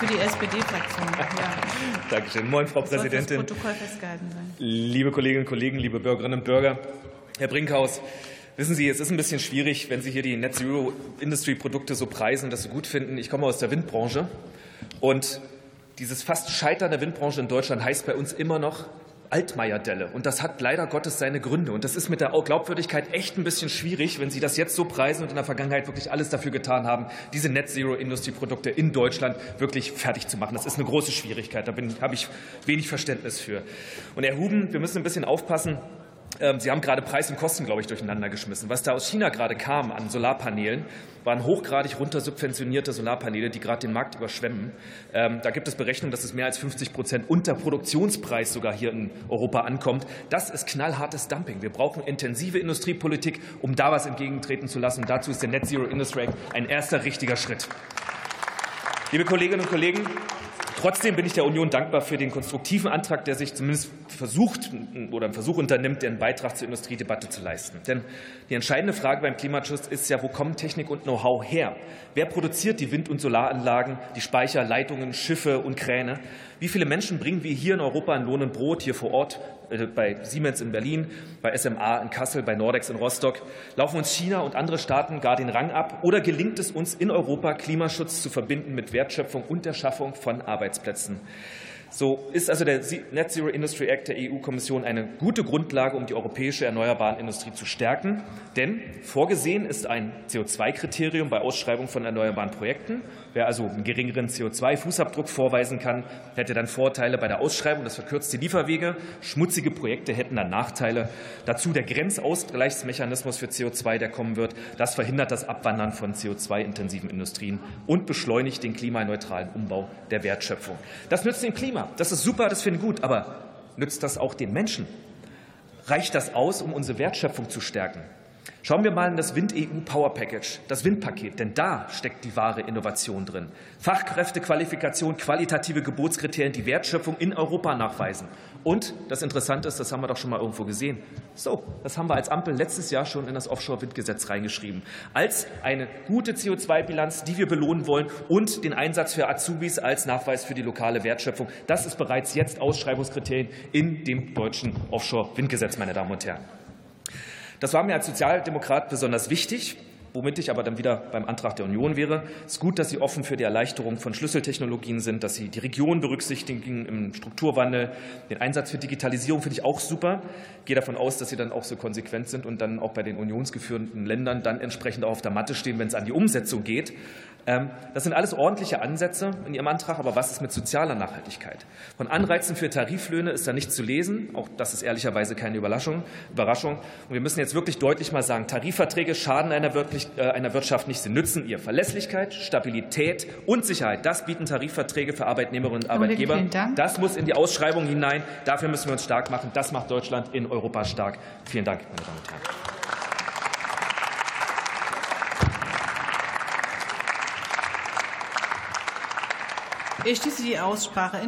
Für die SPD-Fraktion, ja. Dankeschön. Moin, Frau Das Präsidentin. Protokoll festgehalten sein. Liebe Kolleginnen und Kollegen, liebe Bürgerinnen und Bürger, Herr Brinkhaus, wissen Sie, es ist ein bisschen schwierig, wenn Sie hier die Net Zero Industry Produkte so preisen und das so gut finden. Ich komme aus der Windbranche und dieses fast Scheitern der Windbranche in Deutschland heißt bei uns immer noch Altmaier-Delle. Und das hat leider Gottes seine Gründe. Und das ist mit der Glaubwürdigkeit echt ein bisschen schwierig, wenn Sie das jetzt so preisen und in der Vergangenheit wirklich alles dafür getan haben, diese Net Zero Industry Produkte in Deutschland wirklich fertig zu machen. Das ist eine große Schwierigkeit. Da habe ich wenig Verständnis für. Und Herr Huben, wir müssen ein bisschen aufpassen. Ähm, Sie haben gerade Preis und Kosten, glaube ich, durcheinander geschmissen. Was da aus China gerade kam an Solarpanelen, waren hochgradig runtersubventionierte Solarpaneele, die gerade den Markt überschwemmen. Ähm, Da gibt es Berechnungen, dass es mehr als 50 Prozent unter Produktionspreis sogar hier in Europa ankommt. Das ist knallhartes Dumping. Wir brauchen intensive Industriepolitik, um da was entgegentreten zu lassen. Dazu ist der Net Zero Industry Act ein erster richtiger Schritt. Liebe Kolleginnen und Kollegen, Trotzdem bin ich der Union dankbar für den konstruktiven Antrag, der sich zumindest versucht oder einen Versuch unternimmt, einen Beitrag zur Industriedebatte zu leisten. Denn die entscheidende Frage beim Klimaschutz ist ja, wo kommen Technik und Know-how her? Wer produziert die Wind- und Solaranlagen, die Speicher, Leitungen, Schiffe und Kräne? Wie viele Menschen bringen wir hier in Europa in Lohn und Brot, hier vor Ort bei Siemens in Berlin, bei SMA in Kassel, bei Nordex in Rostock? Laufen uns China und andere Staaten gar den Rang ab? Oder gelingt es uns in Europa, Klimaschutz zu verbinden mit Wertschöpfung und der Schaffung von Arbeitsplätzen? So ist also der Net Zero Industry Act der EU-Kommission eine gute Grundlage, um die europäische Erneuerbarenindustrie zu stärken. Denn vorgesehen ist ein CO2-Kriterium bei Ausschreibung von erneuerbaren Projekten. Wer also einen geringeren CO2-Fußabdruck vorweisen kann, hätte dann Vorteile bei der Ausschreibung. Das verkürzt die Lieferwege. Schmutzige Projekte hätten dann Nachteile. Dazu der Grenzausgleichsmechanismus für CO2, der kommen wird. Das verhindert das Abwandern von CO2-intensiven Industrien und beschleunigt den klimaneutralen Umbau der Wertschöpfung. Das nützt dem Klima. Das ist super, das finde ich gut. Aber nützt das auch den Menschen? Reicht das aus, um unsere Wertschöpfung zu stärken? Schauen wir mal in das Wind-EU Power Package, das Windpaket, denn da steckt die wahre Innovation drin. Fachkräftequalifikation, qualitative Gebotskriterien, die Wertschöpfung in Europa nachweisen. Und das Interessante ist, das haben wir doch schon mal irgendwo gesehen. So, das haben wir als Ampel letztes Jahr schon in das Offshore-Windgesetz reingeschrieben. Als eine gute CO2-Bilanz, die wir belohnen wollen und den Einsatz für Azubis als Nachweis für die lokale Wertschöpfung. Das ist bereits jetzt Ausschreibungskriterien in dem deutschen Offshore-Windgesetz, meine Damen und Herren. Das war mir als Sozialdemokrat besonders wichtig. Womit ich aber dann wieder beim Antrag der Union wäre. Es ist gut, dass Sie offen für die Erleichterung von Schlüsseltechnologien sind, dass Sie die Region berücksichtigen im Strukturwandel. Den Einsatz für Digitalisierung finde ich auch super. Ich gehe davon aus, dass Sie dann auch so konsequent sind und dann auch bei den unionsgeführten Ländern dann entsprechend auch auf der Matte stehen, wenn es an die Umsetzung geht. Ähm, Das sind alles ordentliche Ansätze in Ihrem Antrag, aber was ist mit sozialer Nachhaltigkeit? Von Anreizen für Tariflöhne ist da nichts zu lesen. Auch das ist ehrlicherweise keine Überraschung. Überraschung. Und wir müssen jetzt wirklich deutlich mal sagen, Tarifverträge schaden einer, äh, Wirtschaft nicht. Sie nützen ihr Verlässlichkeit, Stabilität und Sicherheit. Das bieten Tarifverträge für Arbeitnehmerinnen und Arbeitgeber. Das muss in die Ausschreibung hinein. Dafür müssen wir uns stark machen. Das macht Deutschland in Europa stark. Vielen Dank, meine Damen und Herren. Ich schließe die Aussprache.